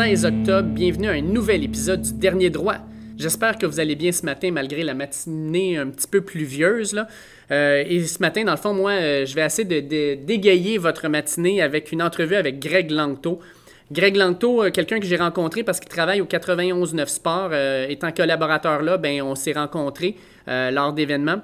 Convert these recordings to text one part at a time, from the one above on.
vendredi 16 octobre. Bienvenue à un nouvel épisode du Dernier Droit. J'espère que vous allez bien ce matin malgré la matinée un petit peu pluvieuse. Là. Euh, et ce matin, dans le fond, moi, euh, je vais essayer de, dégayer votre matinée avec une entrevue avec Greg Langto. Greg Langto, euh, quelqu'un que j'ai rencontré parce qu'il travaille au 91-9 Sport, étant collaborateur là, ben, on s'est rencontrés lors d'événements.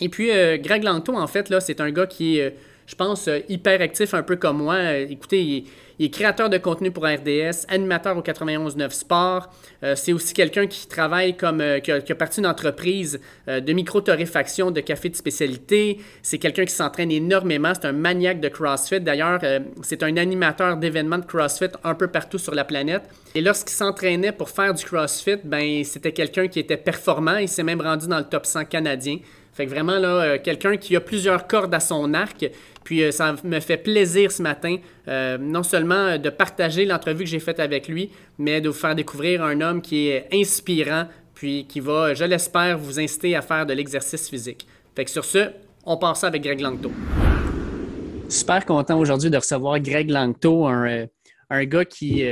Et puis, Greg Langto, en fait, là, c'est un gars qui est, je pense, hyper actif, un peu comme moi. écoutez, il est créateur de contenu pour RDS, animateur au 91.9 Sport. Euh, c'est aussi quelqu'un qui travaille comme euh, qui, a, parti d'une entreprise euh, de micro-torréfaction de café de spécialité. C'est quelqu'un qui s'entraîne énormément. C'est un maniaque de CrossFit. D'ailleurs, c'est un animateur d'événements de CrossFit un peu partout sur la planète. Et lorsqu'il s'entraînait pour faire du CrossFit, ben c'était quelqu'un qui était performant. Il s'est même rendu dans le top 100 canadien. Fait que vraiment, là, quelqu'un qui a plusieurs cordes à son arc, puis euh, ça me fait plaisir ce matin, euh, non seulement euh, de partager l'entrevue que j'ai faite avec lui, mais de vous faire découvrir un homme qui est inspirant, puis qui va, je l'espère, vous inciter à faire de l'exercice physique. Fait que sur ce, on passe avec Greg Langto. Super content aujourd'hui de recevoir Greg Langto, un gars qui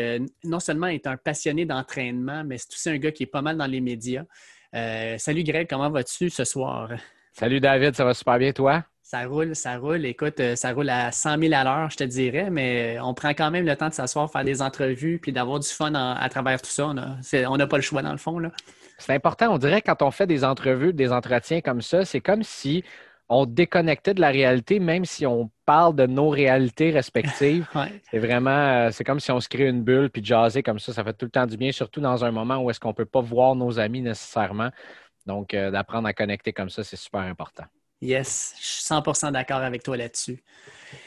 non seulement est un passionné d'entraînement, mais c'est aussi un gars qui est pas mal dans les médias. salut Greg, comment vas-tu ce soir? Salut David, ça va super bien toi? Ça roule, ça roule. Écoute, euh, ça roule à 100 000 à l'heure, je te dirais, mais on prend quand même le temps de s'asseoir, faire des entrevues, puis d'avoir du fun à travers tout ça. On n'a pas le choix, dans le fond. C'est important. On dirait quand on fait des entrevues, des entretiens comme ça, c'est comme si on déconnectait de la réalité, même si on parle de nos réalités respectives. C'est vraiment, euh, c'est comme si on se crée une bulle puis jaser comme ça. Ça fait tout le temps du bien, surtout dans un moment où est-ce qu'on ne peut pas voir nos amis nécessairement. Donc, euh, d'apprendre à connecter comme ça, c'est super important. Yes, je suis 100% d'accord avec toi là-dessus.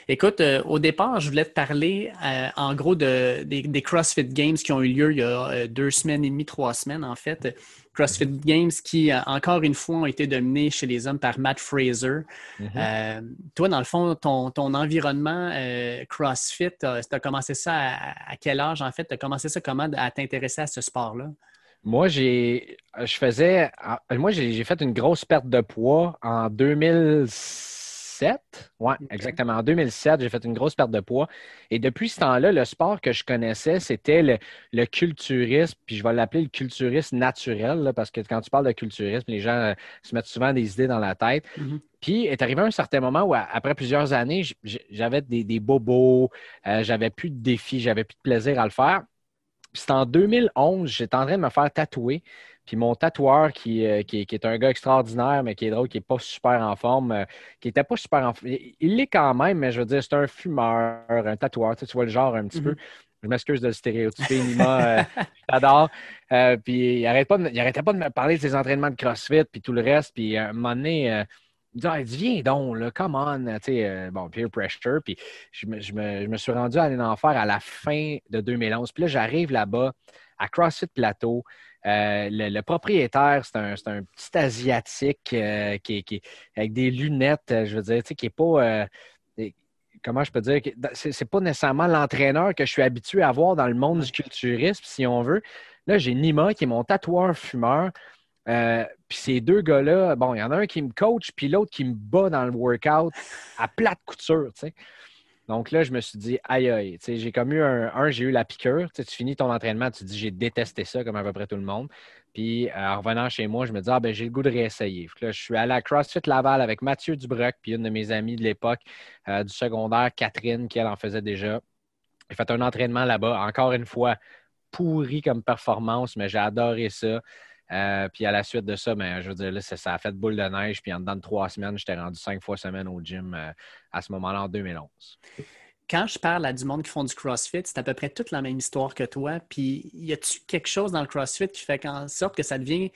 Écoute, euh, au départ, je voulais te parler euh, en gros de, des, CrossFit Games qui ont eu lieu il y a deux semaines et demie, trois semaines en fait. CrossFit Games qui, encore une fois, ont été dominés chez les hommes par Matt Fraser. Mm-hmm. toi, dans le fond, ton, environnement CrossFit, tu as commencé ça à, à, quel âge en fait? Tu as commencé ça comment à t'intéresser à ce sport-là? Moi, j'ai, je faisais, moi, j'ai fait une grosse perte de poids en 2007. Oui, exactement. En 2007, j'ai fait une grosse perte de poids. Et depuis ce temps-là, le sport que je connaissais, c'était le, culturisme. Puis je vais l'appeler le culturisme naturel, parce que quand tu parles de culturisme, les gens euh, se mettent souvent des idées dans la tête. Mm-hmm. Puis est arrivé un certain moment où, après plusieurs années, j'avais des, bobos, euh, j'avais plus de défis, j'avais plus de plaisir à le faire. C'est en 2011, j'étais en train de me faire tatouer. Puis mon tatoueur, qui, euh, qui, est un gars extraordinaire, mais qui est drôle, qui n'est pas super en forme, euh, qui n'était pas super en forme. Il l'est quand même, mais je veux dire, c'est un fumeur, un tatoueur. Tu, vois le genre un petit peu. Mm-hmm. Je m'excuse de le stéréotyper, Nima. Euh, j'adore. puis il n'arrêtait pas, pas, de me parler de ses entraînements de CrossFit, puis tout le reste. Puis à un moment donné, il dit, ah, viens donc, là, come on, tu sais, euh, bon, peer pressure. Puis je me, je, me, je me, suis rendu à aller en faire à la fin de 2011. Puis là, j'arrive là-bas à CrossFit Plateau. Euh, le, propriétaire, c'est un, un, petit Asiatique euh, qui, qui, avec des lunettes, je veux dire, tu sais, qui n'est pas. comment je peux dire? C'est pas nécessairement l'entraîneur que je suis habitué à voir dans le monde du culturisme, si on veut. Là, j'ai Nima qui est mon tatoueur fumeur. Euh, puis ces deux gars-là, bon, il y en a un qui me coach, puis l'autre qui me bat dans le workout à plate couture, tu sais. Donc là, je me suis dit, aïe, aïe, tu sais, j'ai comme eu un, j'ai eu la piqûre. Tu, sais, tu finis ton entraînement, tu te dis, j'ai détesté ça comme à peu près tout le monde. Puis euh, en revenant chez moi, je me dis, ah ben, j'ai le goût de réessayer. là, je suis allé à CrossFit Laval avec Mathieu Dubroc, puis une de mes amies de l'époque euh, du secondaire, Catherine, qui elle en faisait déjà. J'ai fait un entraînement là-bas, encore une fois, pourri comme performance, mais j'ai adoré ça. Euh, puis à la suite de ça, ben, je veux dire, ça, a fait boule de neige. Puis en dedans de trois semaines, j'étais rendu cinq fois semaine au gym euh, à ce moment-là en 2011. Quand je parle à du monde qui font du CrossFit, c'est à peu près toute la même histoire que toi. Puis y a-tu quelque chose dans le CrossFit qui fait en sorte que ça devient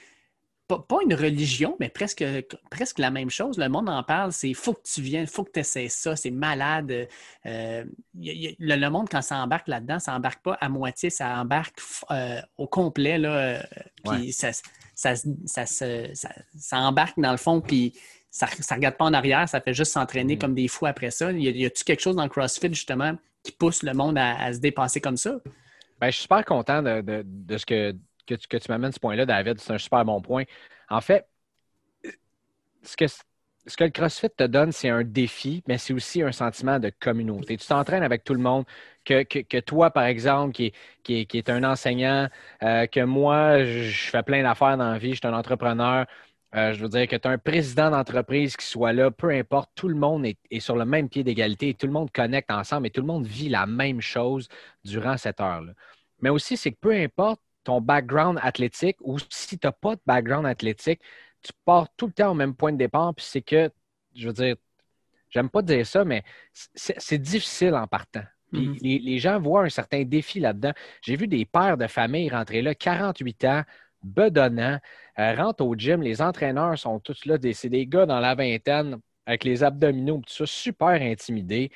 pas, une religion, mais presque, presque la même chose. Le monde en parle, c'est faut que tu viennes, faut que tu essaies ça, c'est malade. Euh, le, monde, quand ça embarque là-dedans, ça embarque pas à moitié, ça embarque euh, au complet. Là, euh, puis ça, ça, ça, embarque dans le fond, puis ça ne regarde pas en arrière, ça fait juste s'entraîner mm. comme des fous après ça. Y a-t-il quelque chose dans le CrossFit, justement, qui pousse le monde à, se dépasser comme ça? Bien, je suis super content de ce que que tu, que tu m'amènes ce point-là, David. C'est un super bon point. En fait, ce que, ce que le CrossFit te donne, c'est un défi, mais c'est aussi un sentiment de communauté. Tu t'entraînes avec tout le monde, que, toi, par exemple, qui, qui, est un enseignant, euh, que moi, je fais plein d'affaires dans la vie, je suis un entrepreneur. Euh, je veux dire que tu as un président d'entreprise qui soit là, peu importe, tout le monde est, est sur le même pied d'égalité, tout le monde connecte ensemble et tout le monde vit la même chose durant cette heure-là. Mais aussi, c'est que peu importe ton background athlétique ou si tu n'as pas de background athlétique, tu pars tout le temps au même point de départ, puis c'est que, je veux dire, j'aime pas dire ça, mais c'est difficile en partant. Mm-hmm. les, gens voient un certain défi là-dedans. J'ai vu des pères de famille rentrer là, 48 ans, bedonnants, euh, rentrent au gym. Les entraîneurs sont tous là, c'est des gars dans la vingtaine avec les abdominaux, tout ça, super intimidés.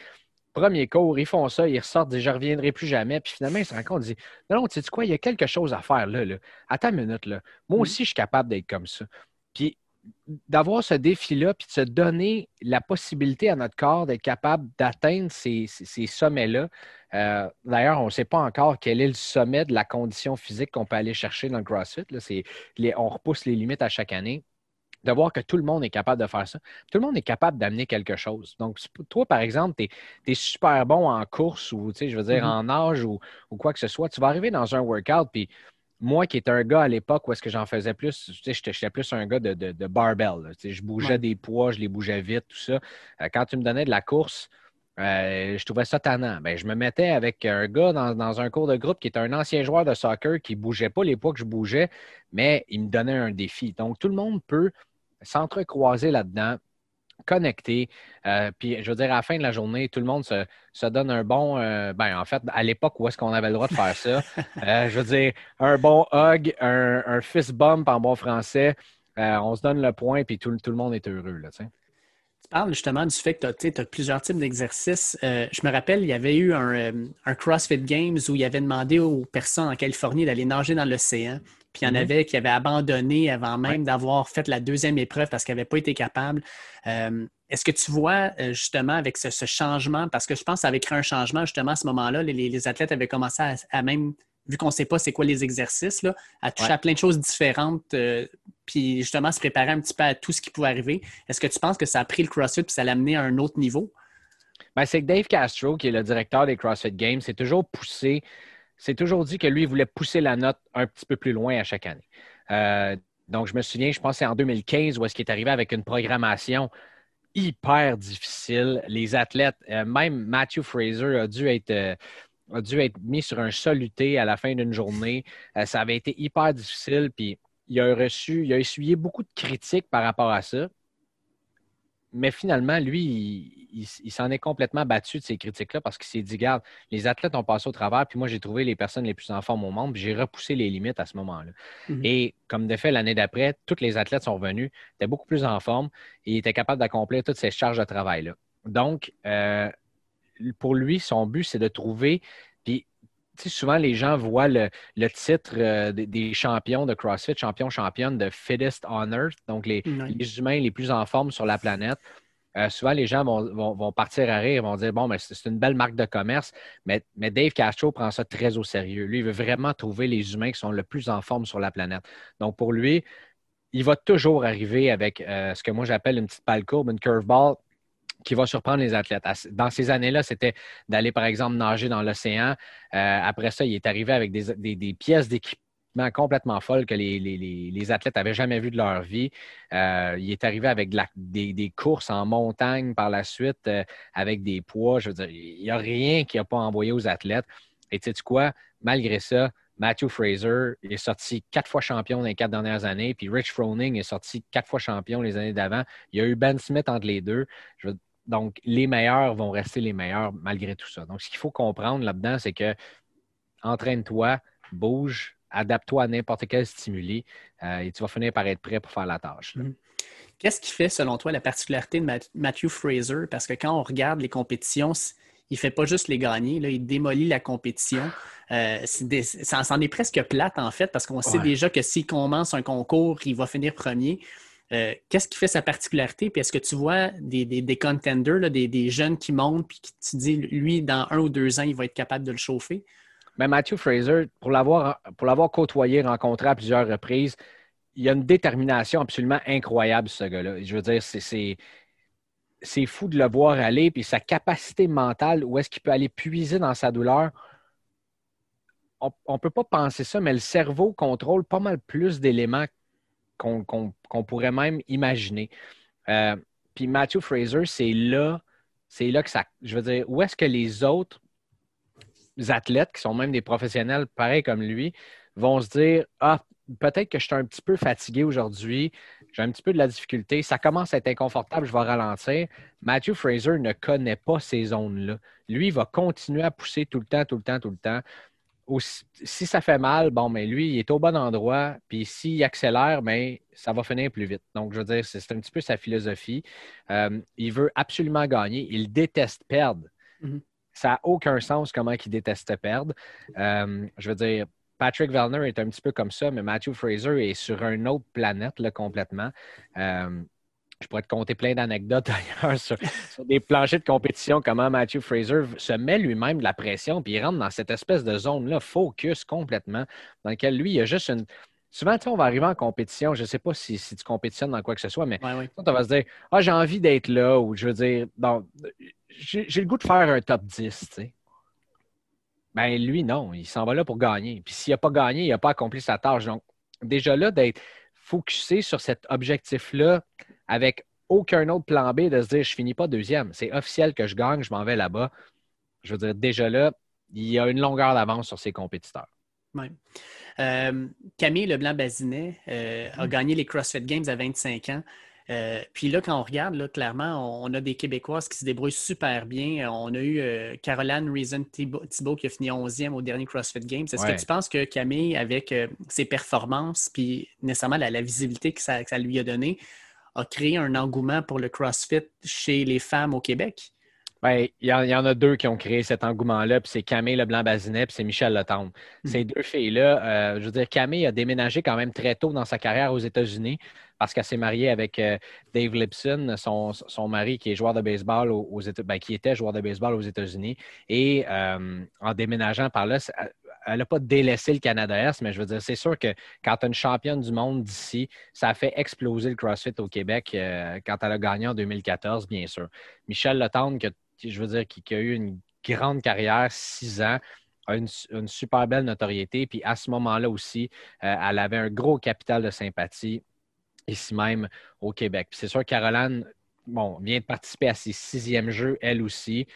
Premier cours, ils font ça, ils ressortent, disent Je reviendrai plus jamais. Puis finalement, ils se rendent compte, ils disent Non, non, tu sais quoi, il y a quelque chose à faire là. là. Attends une minute, là. Moi mm. aussi, je suis capable d'être comme ça. Puis d'avoir ce défi-là, puis de se donner la possibilité à notre corps d'être capable d'atteindre ces, sommets-là. Euh, d'ailleurs, on ne sait pas encore quel est le sommet de la condition physique qu'on peut aller chercher dans le CrossFit. on repousse les limites à chaque année. De voir que tout le monde est capable de faire ça. Tout le monde est capable d'amener quelque chose. Donc, toi, par exemple, tu es, super bon en course ou, je veux dire, mm-hmm. en nage ou, ou, quoi que ce soit. Tu vas arriver dans un workout, puis moi qui étais un gars à l'époque où est-ce que j'en faisais plus, j'étais plus un gars de, de, barbell. je bougeais des poids, je les bougeais vite, tout ça. Euh, quand tu me donnais de la course, euh, je trouvais ça tannant. Ben, je me mettais avec un gars dans, un cours de groupe qui était un ancien joueur de soccer qui ne bougeait pas les poids que je bougeais, mais il me donnait un défi. Donc, tout le monde peut s'entrecroiser là-dedans connecté. Euh, puis, je veux dire, à la fin de la journée, tout le monde se, donne un bon. Euh, ben, en fait, à l'époque où est-ce qu'on avait le droit de faire ça, je veux dire, un bon hug, un, fist bump en bon français. on se donne le point, puis tout, le monde est heureux. Là, tu parles justement du fait que tu as, plusieurs types d'exercices. je me rappelle, il y avait eu un, un, CrossFit Games où il avait demandé aux personnes en Californie d'aller nager dans l'océan. Puis il y en mm-hmm. avait qui avaient abandonné avant même d'avoir fait la deuxième épreuve parce qu'ils n'avaient pas été capables. Euh, est-ce que tu vois euh, justement avec ce, changement, parce que je pense que ça avait créé un changement justement à ce moment-là, les, athlètes avaient commencé à, même, vu qu'on ne sait pas c'est quoi les exercices, là, à toucher à plein de choses différentes, euh, puis justement se préparer un petit peu à tout ce qui pouvait arriver. Est-ce que tu penses que ça a pris le CrossFit puis ça l'a amené à un autre niveau? Ben, c'est que Dave Castro, qui est le directeur des CrossFit Games, s'est toujours poussé c'est toujours dit que lui, il voulait pousser la note un petit peu plus loin à chaque année. Euh, donc, je me souviens, je pense que c'est en 2015 où est-ce qu'il est arrivé avec une programmation hyper difficile. Les athlètes, euh, même Matthew Fraser a dû être, euh, a dû être mis sur un soluté à la fin d'une journée. ça avait été hyper difficile, puis il a reçu, il a essuyé beaucoup de critiques par rapport à ça mais finalement, lui, il, s'en est complètement battu de ces critiques-là parce qu'il s'est dit, garde, les athlètes ont passé au travers, puis moi, j'ai trouvé les personnes les plus en forme au monde, puis j'ai repoussé les limites à ce moment-là. Mhm. Et comme de fait, l'année d'après, tous les athlètes sont venus, étaient beaucoup plus en forme et étaient capables d'accomplir toutes ces charges de travail-là. Donc, euh, pour lui, son but, c'est de trouver souvent, les gens voient le, titre euh, des, champions de CrossFit, champion, championne de Fittest on Earth, donc les, humains les plus en forme sur la planète. Euh, souvent, les gens vont, partir à rire, vont dire Bon, mais c'est une belle marque de commerce, mais, Dave Castro prend ça très au sérieux. Lui, il veut vraiment trouver les humains qui sont le plus en forme sur la planète. Donc, pour lui, il va toujours arriver avec euh, ce que moi j'appelle une petite balle courbe, une curveball qui va surprendre les athlètes. Dans ces années-là, c'était d'aller, par exemple, nager dans l'océan. Euh, après ça, il est arrivé avec des, pièces d'équipement complètement folles que les, athlètes n'avaient jamais vues de leur vie. Euh, il est arrivé avec des, courses en montagne par la suite, euh, avec des poids. Je veux dire, il n'y a rien qui n'a pas envoyé aux athlètes. Et tu sais quoi? Malgré ça, Matthew Fraser est sorti quatre fois champion dans les quatre dernières années, puis Rich Froning est sorti quatre fois champion les années d'avant. Il y a eu Ben Smith entre les deux. Je veux, donc, les meilleurs vont rester les meilleurs malgré tout ça. Donc, ce qu'il faut comprendre là-dedans, c'est que entraîne-toi, bouge, adapte-toi à n'importe quel stimuli euh, et tu vas finir par être prêt pour faire la tâche. Mm-hmm. Qu'est-ce qui fait, selon toi, la particularité de Matthew Fraser? Parce que quand on regarde les compétitions, il ne fait pas juste les gagner, là, il démolit la compétition. Euh, ça en est presque plate, en fait, parce qu'on sait déjà que s'il commence un concours, il va finir premier. Euh, qu'est-ce qui fait sa particularité? Puis est-ce que tu vois des, des, contenders, des, jeunes qui montent, puis qui te disent, lui, dans un ou deux ans, il va être capable de le chauffer? Mais Matthew Fraser, pour l'avoir, pour l'avoir côtoyé, rencontré à plusieurs reprises, il y a une détermination absolument incroyable, ce gars-là. Je veux dire, c'est, c'est fou de le voir aller, puis sa capacité mentale, où est-ce qu'il peut aller puiser dans sa douleur. On ne peut pas penser ça, mais le cerveau contrôle pas mal plus d'éléments qu'on pourrait même imaginer. Euh, puis Matthew Fraser, c'est là, c'est là que ça. Je veux dire, où est-ce que les autres athlètes, qui sont même des professionnels pareils comme lui, vont se dire Ah, peut-être que je suis un petit peu fatigué aujourd'hui, j'ai un petit peu de la difficulté, ça commence à être inconfortable, je vais ralentir. Matthew Fraser ne connaît pas ces zones-là. Lui, il va continuer à pousser tout le temps, tout le temps, tout le temps. Si ça fait mal, bon, mais lui, il est au bon endroit, puis s'il accélère, mais ça va finir plus vite. Donc, je veux dire, c'est un petit peu sa philosophie. Euh, il veut absolument gagner. Il déteste perdre. Mm-hmm. Ça n'a aucun sens comment il déteste perdre. Euh, je veux dire, Patrick Vellner est un petit peu comme ça, mais Matthew Fraser est sur une autre planète là, complètement. Euh, je pourrais te compter plein d'anecdotes d'ailleurs sur, des planchers de compétition, comment Matthew Fraser se met lui-même de la pression, puis il rentre dans cette espèce de zone-là, focus complètement, dans laquelle lui, il y a juste une. Souvent, on va arriver en compétition, je ne sais pas si, tu compétitionnes dans quoi que ce soit, mais on va se dire Ah, j'ai envie d'être là, ou je veux dire, j'ai le goût de faire un top 10, tu sais. Ben, lui, non, il s'en va là pour gagner. Puis s'il n'a pas gagné, il n'a pas accompli sa tâche. Donc, déjà là, d'être focusé sur cet objectif-là avec aucun autre plan B, de se dire je finis pas deuxième. C'est officiel que je gagne, je m'en vais là-bas. Je veux dire, déjà là, il y a une longueur d'avance sur ses compétiteurs. Oui. Euh, Camille Leblanc-Bazinet euh, a mm. gagné les CrossFit Games à 25 ans. Euh, puis là, quand on regarde, là, clairement, on, a des Québécoises qui se débrouillent super bien. On a eu euh, Caroline Reason Thibault qui a fini 11e au dernier CrossFit Games. Est-ce que tu penses que Camille, avec euh, ses performances, puis nécessairement la, visibilité que ça, lui a donné, a créé un engouement pour le CrossFit chez les femmes au Québec? Ben, il y, en a deux qui ont créé cet engouement-là, puis c'est Camille Leblanc-Bazinet, puis c'est Michel Letombe. Hmm. Ces deux filles-là, je veux dire, Camille a déménagé quand même très tôt dans sa carrière aux États-Unis parce qu'elle s'est mariée avec euh, Dave Lipson, son, mari qui est joueur de baseball aux, États, ben, qui était joueur de baseball aux États-Unis. Et euh, en déménageant par là, elle n'a pas délaissé le Canada-Est, mais je veux dire, c'est sûr que quand tu as une championne du monde d'ici, ça a fait exploser le CrossFit au Québec euh, quand elle a gagné en 2014, bien sûr. Michel Letendre, je veux dire, qui, a eu une grande carrière, six ans, a une, super belle notoriété. Puis à ce moment-là aussi, elle avait un gros capital de sympathie ici même au Québec. C'est sûr, Caroline bon, vient de participer à ses sixièmes jeux, elle aussi.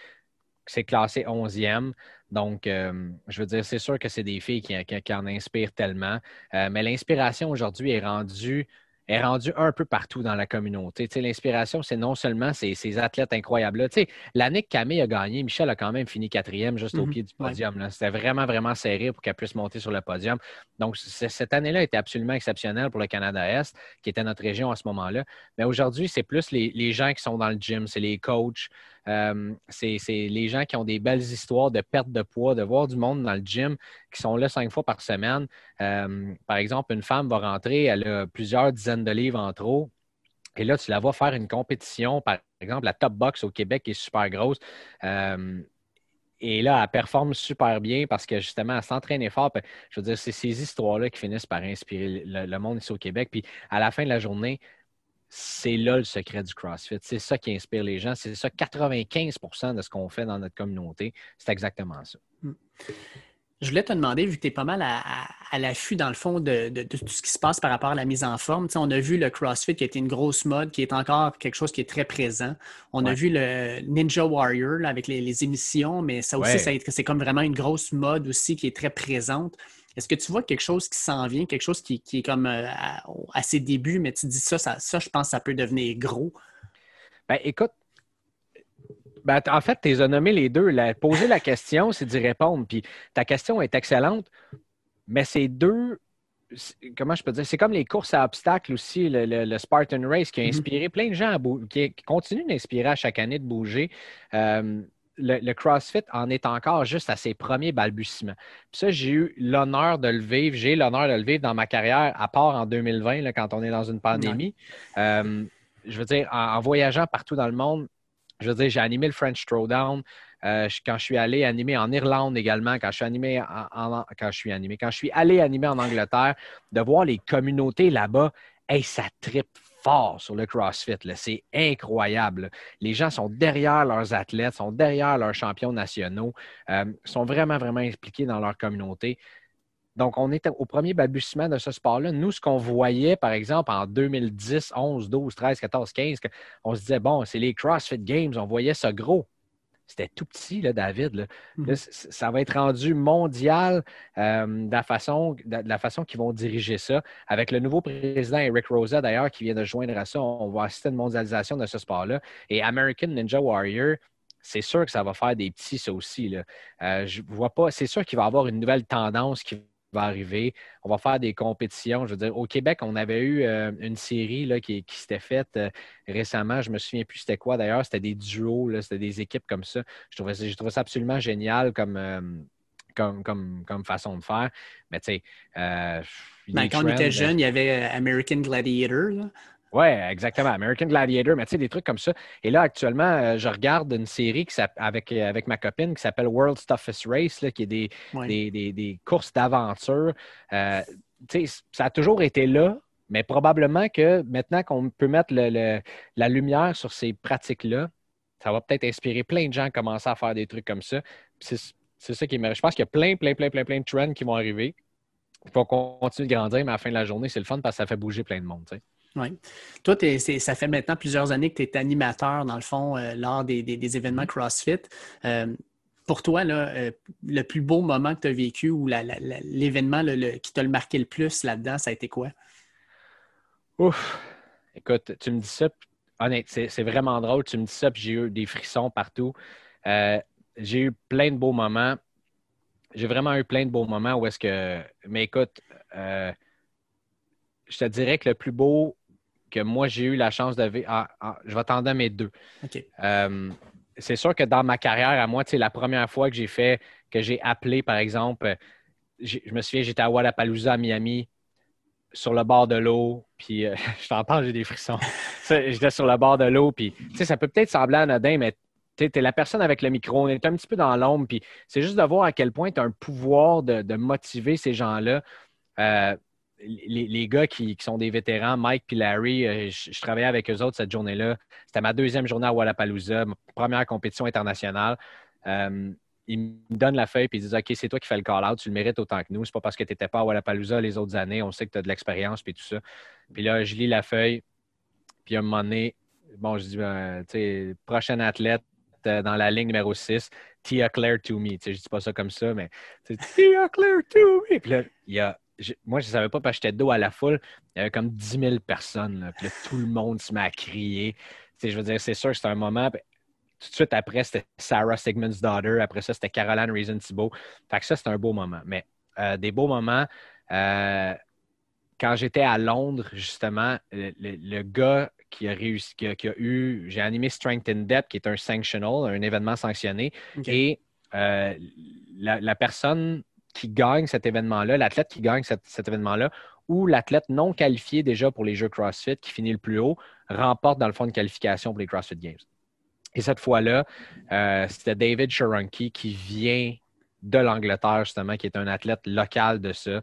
C'est classé onzième. Donc, euh, je veux dire, c'est sûr que c'est des filles qui, en inspirent tellement. Euh, mais l'inspiration aujourd'hui est rendue est rendu un peu partout dans la communauté. L'inspiration, c'est non seulement ces, ces athlètes incroyables-là. L'année que Camille a gagné, Michel a quand même fini quatrième juste au mhm. pied du podium. C'était vraiment, vraiment serré pour qu'elle puisse monter sur le podium. Donc, cette année-là était absolument exceptionnelle pour le Canada-Est, qui était notre région à ce moment-là. Mais aujourd'hui, c'est plus les, les, gens qui sont dans le gym, c'est les coachs, euh, c'est les gens qui ont des belles histoires de perte de poids, de voir du monde dans le gym, qui sont là cinq fois par semaine. Euh, par exemple, une femme va rentrer, elle a plusieurs dizaines de livres en trop. Et là, tu la vois faire une compétition, par exemple, la Top Box au Québec est super grosse. Euh, et là, elle performe super bien parce que justement, elle s'entraîne fort. Je veux dire, c'est ces histoires-là qui finissent par inspirer le, monde ici au Québec. Puis à la fin de la journée, c'est là le secret du CrossFit. C'est ça qui inspire les gens. C'est ça, 95% de ce qu'on fait dans notre communauté. C'est exactement ça. Hmm. Je voulais te demander, vu que tu es pas mal à, l'affût, dans le fond, de, tout ce qui se passe par rapport à la mise en forme. on a vu le CrossFit qui a été une grosse mode, qui est encore quelque chose qui est très présent. On a vu le Ninja Warrior avec les, émissions, mais ça aussi, c'est comme vraiment une grosse mode aussi qui est très présente. Est-ce que tu vois quelque chose qui s'en vient, quelque chose qui, est comme euh, à, ses débuts, mais tu dis ça, ça, je pense que ça peut devenir gros? Ben, écoute, ben, en fait, tu as nommé les deux. poser la question, c'est d'y répondre. Puis ta question est excellente, mais c'est deux. Comment je peux dire? C'est comme les courses à obstacles aussi, le, Spartan Race qui a mm-hmm. inspiré plein de gens, qui, continue d'inspirer à chaque année de bouger. Euh, le, CrossFit en est encore juste à ses premiers balbutiements. Puis ça, j'ai eu l'honneur de le vivre. J'ai l'honneur de le vivre dans ma carrière, à part en 2020, quand on est dans une pandémie. Euh, je veux dire, en, voyageant partout dans le monde, je veux dire, j'ai animé le French Throwdown. Euh, quand je suis allé animer en Irlande également, quand je suis animé en, quand je suis animé, quand je suis allé animer en Angleterre, de voir les communautés là-bas, hey, ça tripe fort sur le CrossFit. C'est incroyable. Les gens sont derrière leurs athlètes, sont derrière leurs champions nationaux, euh, sont vraiment, vraiment impliqués dans leur communauté. Donc, on est au premier balbutiement de ce sport-là. Nous, ce qu'on voyait, par exemple, en 2010, 11, 12, 13, 14, 15, on se disait, bon, c'est les CrossFit Games, on voyait ça gros. C'était tout petit, là, David. Mhm. ça va être rendu mondial euh, de la façon, de, façon qu'ils vont diriger ça. Avec le nouveau président Eric Rosa, d'ailleurs, qui vient de joindre à ça, on va assister à une mondialisation de ce sport-là. Et American Ninja Warrior, c'est sûr que ça va faire des petits, ça aussi. Là. Euh, je vois pas. C'est sûr qu'il va y avoir une nouvelle tendance qui va arriver. On va faire des compétitions. Je veux dire, au Québec, on avait eu euh, une série là, qui, s'était faite euh, récemment. Je ne me souviens plus c'était quoi d'ailleurs. C'était des duos, c'était des équipes comme ça. Je trouvais, ça absolument génial comme, euh, comme, comme, façon de faire. Mais tu sais, ben, quand on était jeune, il y avait American Gladiator. Oui, exactement. American Gladiator, mais tu sais, des trucs comme ça. Et là, actuellement, euh, je regarde une série qui avec, euh, avec ma copine qui s'appelle World's Toughest Race, là, qui est des, des, courses d'aventure. Euh, tu sais, ça a toujours été là, mais probablement que maintenant qu'on peut mettre la lumière sur ces pratiques-là, ça va peut-être inspirer plein de gens à commencer à faire des trucs comme ça. C'est ça qui est Je pense qu'il y a plein, plein, plein, plein, plein de trends qui vont arriver. Il faut qu'on continue de grandir, mais à la fin de la journée, c'est le fun parce que ça fait bouger plein de monde. Tu sais. Oui. Toi, ça fait maintenant plusieurs années que tu es animateur, dans le fond, euh, lors des, événements mm-hmm. CrossFit. Euh, pour toi, euh, le plus beau moment que tu as vécu ou l'événement qui t'a marqué le plus là-dedans, ça a été quoi? Ouf! Écoute, tu me dis ça, honnête, c'est vraiment drôle. Tu me dis ça, puis j'ai eu des frissons partout. j'ai eu plein de beaux moments. J'ai vraiment eu plein de beaux moments où est-ce que. Mais écoute, je te dirais que le plus beau que moi, j'ai eu la chance de ah, ah, je vais t'en mes deux. Euh, c'est sûr que dans ma carrière, à moi, c'est la première fois que j'ai fait, que j'ai appelé, par exemple, je me souviens, j'étais à Wallapalooza, à Miami, sur le bord de l'eau, puis euh, je t'entends, j'ai des frissons. j'étais sur le bord de l'eau, puis ça peut peut-être sembler anodin, mais tu es la personne avec le micro, on est un petit peu dans l'ombre, puis c'est juste de voir à quel point tu as un pouvoir de, motiver ces gens-là. Euh, les, gars qui, sont des vétérans, Mike et Larry, euh, je, travaillais avec eux autres cette journée-là. C'était ma deuxième journée à Wallapalooza, ma première compétition internationale. Euh, ils me donnent la feuille et ils disent OK, c'est toi qui fais le call-out, tu le mérites autant que nous. C'est pas parce que tu n'étais pas à Wallapalooza les autres années, on sait que tu as de l'expérience et tout ça. Puis là, je lis la feuille, puis à un moment donné, bon, je dis, ben, tu sais, prochain athlète euh, dans la ligne numéro 6, Tia Claire to me. Tu sais, je dis pas ça comme ça, mais Tia Claire to me. Puis là, il y a moi, je ne savais pas parce que j'étais dos à la foule. Il y avait comme 10 000 personnes. puis tout le monde se met à crier. je veux dire, c'est sûr que c'était un moment. tout de suite après, c'était Sarah Sigmund's Daughter. Après ça, c'était Caroline Reason Thibault. Fait que ça, c'était un beau moment. Mais euh, des beaux moments. Euh, quand j'étais à Londres, justement, le, gars qui a réussi, qui a, eu, j'ai animé Strength in Depth, qui est un sanctional, un événement sanctionné. Et euh, la, personne qui gagne cet événement-là, l'athlète qui gagne cet, événement-là, ou l'athlète non qualifié déjà pour les Jeux CrossFit qui finit le plus haut, remporte dans le fond de qualification pour les CrossFit Games. Et cette fois-là, euh, c'était David Sharonke qui vient de l'Angleterre, justement, qui est un athlète local de ça,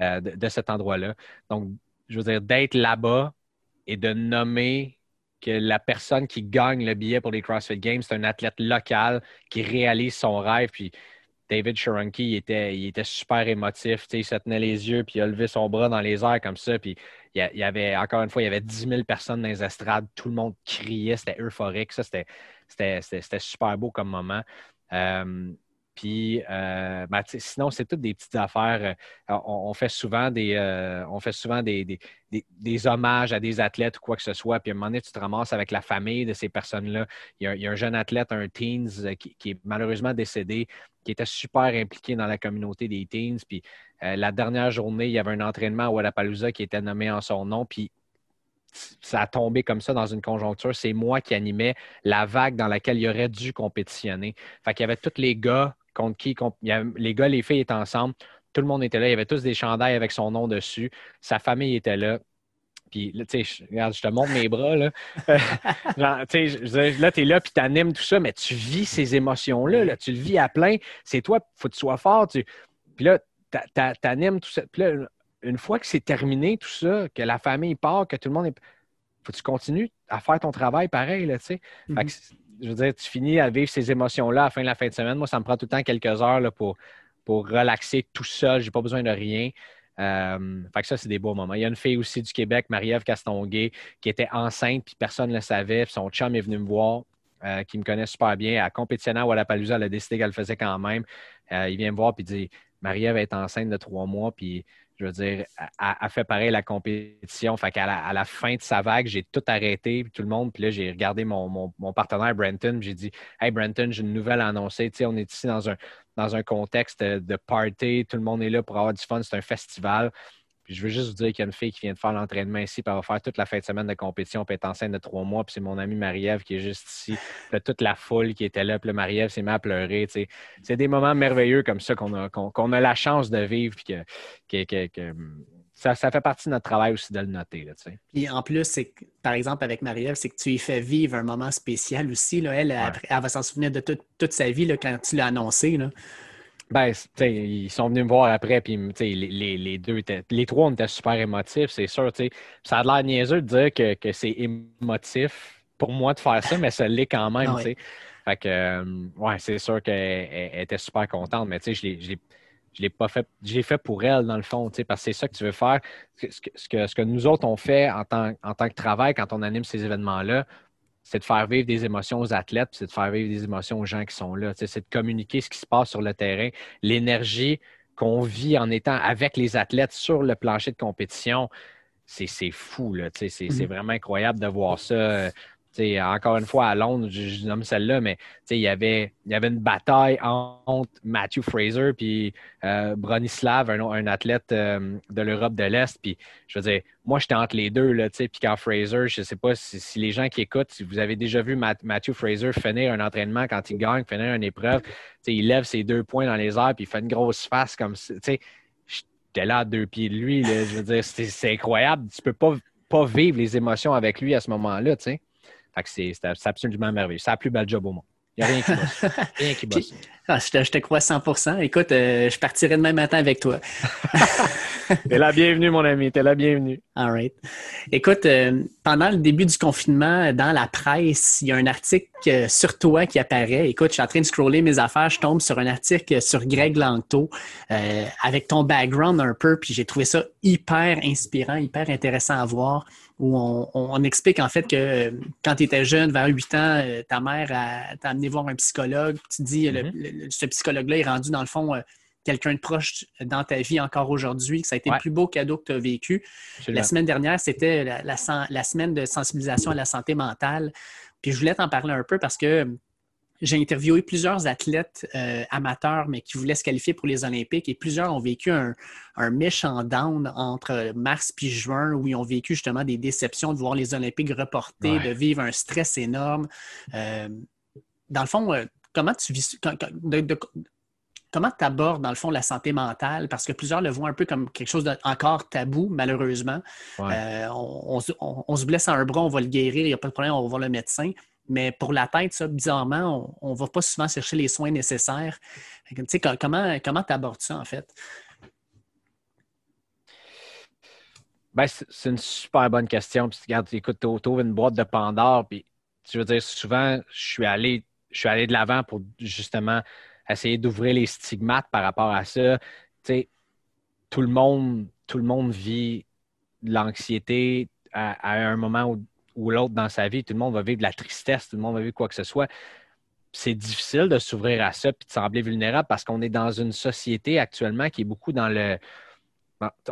euh, de, cet endroit-là. Donc, je veux dire, d'être là-bas et de nommer que la personne qui gagne le billet pour les CrossFit Games, c'est un athlète local qui réalise son rêve. Puis David Sharonke, il était, il était super émotif. Il se tenait les yeux, puis il a levé son bras dans les airs comme ça. Puis il y avait, encore une fois, il y avait 10 000 personnes dans les estrades. Tout le monde criait. C'était euphorique. Ça, c'était super beau comme moment. Euh, puis, euh, ben, sinon, c'est toutes des petites affaires. Euh, on, fait souvent des, euh, on fait souvent des, des, hommages à des athlètes ou quoi que ce soit. Puis, à un moment donné, tu te ramasses avec la famille de ces personnes-là. Il y a, un jeune athlète, un teens, qui, est malheureusement décédé, qui était super impliqué dans la communauté des teens. Puis, la dernière journée, il y avait un entraînement à Wallapalooza qui était nommé en son nom. Puis, ça a tombé comme ça dans une conjoncture. C'est moi qui animais la vague dans laquelle il aurait dû compétitionner. Fait qu'il y avait tous les gars contre qui les gars, les filles étaient ensemble. Tout le monde était là. Il y avait tous des chandails avec son nom dessus. Sa famille était là. Puis, tu sais, regarde, je te montre mes bras, là. là, tu es là, puis tu animes tout ça, mais tu vis ces émotions-là, là. Tu le vis à plein. C'est toi, il faut que tu sois fort. Puis là, tu animes tout ça. Puis là, une fois que c'est terminé, tout ça, que la famille part, que tout le monde est. faut que tu continues à faire ton travail pareil, là, tu sais. Mm-hmm. Je veux dire, tu finis à vivre ces émotions-là à la fin de la fin de semaine. Moi, ça me prend tout le temps quelques heures pour, pour relaxer tout seul. J'ai pas besoin de rien. Euh, fait que ça, c'est des beaux moments. Il y a une fille aussi du Québec, Marie-Ève Castonguay, qui était enceinte, puis personne ne le savait. Son chum est venu me voir, euh, qui me connaît super bien. À compétitionner à Wallapalooza, elle a décidé qu'elle le faisait quand même. Euh, il vient me voir, puis dit Marie-Ève est enceinte de trois mois, puis je veux dire, a, fait pareil la compétition. Fait qu'à la, à la fin de sa vague, j'ai tout arrêté, tout le monde. Puis là, j'ai regardé mon, partenaire Brenton, j'ai dit Hey Brenton, j'ai une nouvelle à annoncer. On est ici dans un, dans un contexte de party, tout le monde est là pour avoir du fun, c'est un festival je veux juste vous dire qu'il y a une fille qui vient de faire l'entraînement ici, puis elle va faire toute la fin de semaine de compétition, puis être enceinte de trois mois, puis c'est mon amie Marie-Ève qui est juste ici. Puis toute la foule qui était là, puis Marie-Ève s'est mise à pleurer. C'est des moments merveilleux comme ça qu'on a, a la chance de vivre, puis que, ça, fait partie de notre travail aussi de le noter. Là, Puis en plus, c'est par exemple avec Marie-Ève, c'est que tu lui fais vivre un moment spécial aussi. Là. Elle, elle, va s'en souvenir de toute sa vie là, quand tu l'as annoncé. Là. Ben, ils sont venus me voir après, puis les, les, deux, les trois, on était super émotifs, c'est sûr. Ça a l'air niaiseux de dire que, que c'est émotif pour moi de faire ça, mais ça l'est quand même. Ah fait que, euh, ouais, c'est sûr qu'elle était super contente, mais je l'ai. Je l'ai pas fait, j'ai fait pour elle, dans le fond, parce que c'est ça que tu veux faire. Ce que, ce que, ce que nous autres, on fait en tant, en tant que travail quand on anime ces événements-là, c'est de faire vivre des émotions aux athlètes, c'est de faire vivre des émotions aux gens qui sont là. C'est de communiquer ce qui se passe sur le terrain, l'énergie qu'on vit en étant avec les athlètes sur le plancher de compétition. C'est fou, c'est mm-hmm. vraiment incroyable de voir ça encore une fois, à Londres, je, nomme celle-là, mais il y avait, il y avait une bataille entre Matthew Fraser et euh, Bronislav, un, athlète euh, de l'Europe de l'Est. Puis, je veux dire, moi, j'étais entre les deux. Là, puis quand Fraser, je ne sais pas si, les gens qui écoutent, si vous avez déjà vu Matthew Fraser finir un entraînement quand il gagne, finir une épreuve, il lève ses deux points dans les airs puis il fait une grosse face comme ça. J'étais là à deux pieds de lui. je veux dire, c'est incroyable. Tu ne peux pas, pas vivre les émotions avec lui à ce moment-là. sais c'est absolument merveilleux. C'est la plus belle job au monde. Il n'y a rien qui bosse. Rien qui bosse. Ah, je, te, crois 100% Écoute, euh, je partirai demain matin avec toi. T'es la bienvenue, mon ami. T'es la bienvenue. All right. Écoute, euh, pendant le début du confinement, dans la presse, il y a un article euh, sur toi qui apparaît. Écoute, je suis en train de scroller mes affaires. Je tombe sur un article sur Greg Langto avec ton background un peu. Puis j'ai trouvé ça hyper inspirant, hyper intéressant à voir où on, explique en fait que quand tu étais jeune, vers 8 ans, euh, ta mère t'a amené voir un psychologue. Tu dis, mm-hmm. ce psychologue-là est rendu dans le fond euh, quelqu'un de proche dans ta vie encore aujourd'hui, que ça a été le plus beau cadeau que tu as vécu. La semaine dernière, c'était la, semaine de sensibilisation à la santé mentale. Puis je voulais t'en parler un peu parce que j'ai interviewé plusieurs athlètes euh, amateurs, mais qui voulaient se qualifier pour les Olympiques, et plusieurs ont vécu un, méchant down entre mars et juin, où ils ont vécu justement des déceptions de voir les Olympiques reportés, de vivre un stress énorme. Euh, dans le fond, euh, comment tu vis, comment tu abordes, dans le fond, la santé mentale? Parce que plusieurs le voient un peu comme quelque chose d'encore tabou, malheureusement. on, on, se blesse à un bras, on va le guérir, il n'y a pas de problème, on va voir le médecin. Mais pour la tête, ça, bizarrement, on ne va pas souvent chercher les soins nécessaires. comment comment tu abordes ça, en fait? Ben, c'est une super bonne question. Puis, regarde, écoute, tu ouvres une boîte de Pandore, puis tu veux dire, souvent, je suis allé, je suis allé de l'avant pour justement essayer d'ouvrir les stigmates par rapport à ça. Tu sais, tout le monde, tout le monde vit l'anxiété à, à, un moment où ou l'autre dans sa vie. Tout le monde va vivre de la tristesse, tout le monde va vivre quoi que ce soit. C'est difficile de s'ouvrir à ça et de sembler vulnérable parce qu'on est dans une société actuellement qui est beaucoup dans le.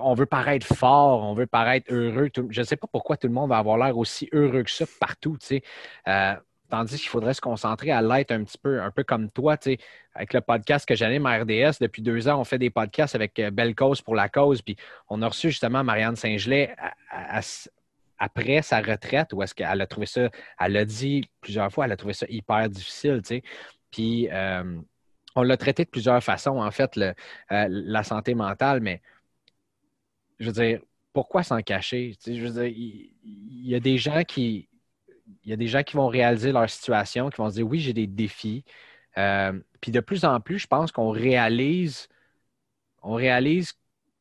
On veut paraître fort, on veut paraître heureux. Je ne sais pas pourquoi tout le monde va avoir l'air aussi heureux que ça partout. Euh, tandis qu'il faudrait se concentrer à l'être un petit peu, un peu comme toi, avec le podcast que j'anime à RDS. Depuis deux ans, on fait des podcasts avec euh, Belle Cause pour la cause. Puis on a reçu justement Marianne Saint-Gelais à, après sa retraite ou est-ce qu'elle a trouvé ça, elle l'a dit plusieurs fois, elle a trouvé ça hyper difficile, tu sais. Puis euh, on l'a traité de plusieurs façons, en fait, euh, la santé mentale, mais je veux dire, pourquoi s'en cacher? je veux dire, il, y, a des gens qui. Il y a des gens qui vont réaliser leur situation, qui vont se dire oui, j'ai des défis. Euh, puis de plus en plus, je pense qu'on réalise, on réalise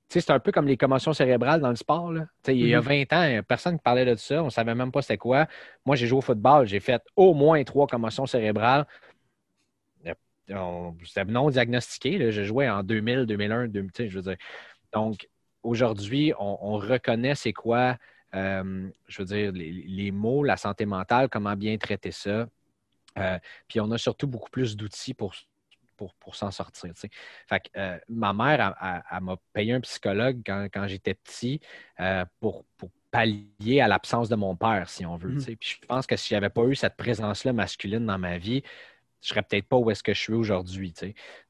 c'est un peu comme les commotions cérébrales dans le sport. Il y a 20 mm-hmm. ans, personne qui parlait de ça. On ne savait même pas c'était quoi. Moi, j'ai joué au football. J'ai fait au moins trois commotions cérébrales. C'était non diagnostiqué. Je jouais en 2000, 2001, 2000, je veux dire. Donc, aujourd'hui, on, reconnaît c'est quoi, euh, je veux dire, les, mots, la santé mentale, comment bien traiter ça. Euh, puis on a surtout beaucoup plus d'outils pour pour, s'en sortir. Fait euh, ma mère, elle, m'a payé un psychologue quand, j'étais petit euh, pour, pallier à l'absence de mon père, si on veut. Mhm. Puis je pense que si j'avais pas eu cette présence-là masculine dans ma vie, je serais peut-être pas où est-ce que je suis aujourd'hui.